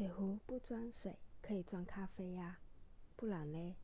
水壶不装水可以装咖啡呀。不然嘞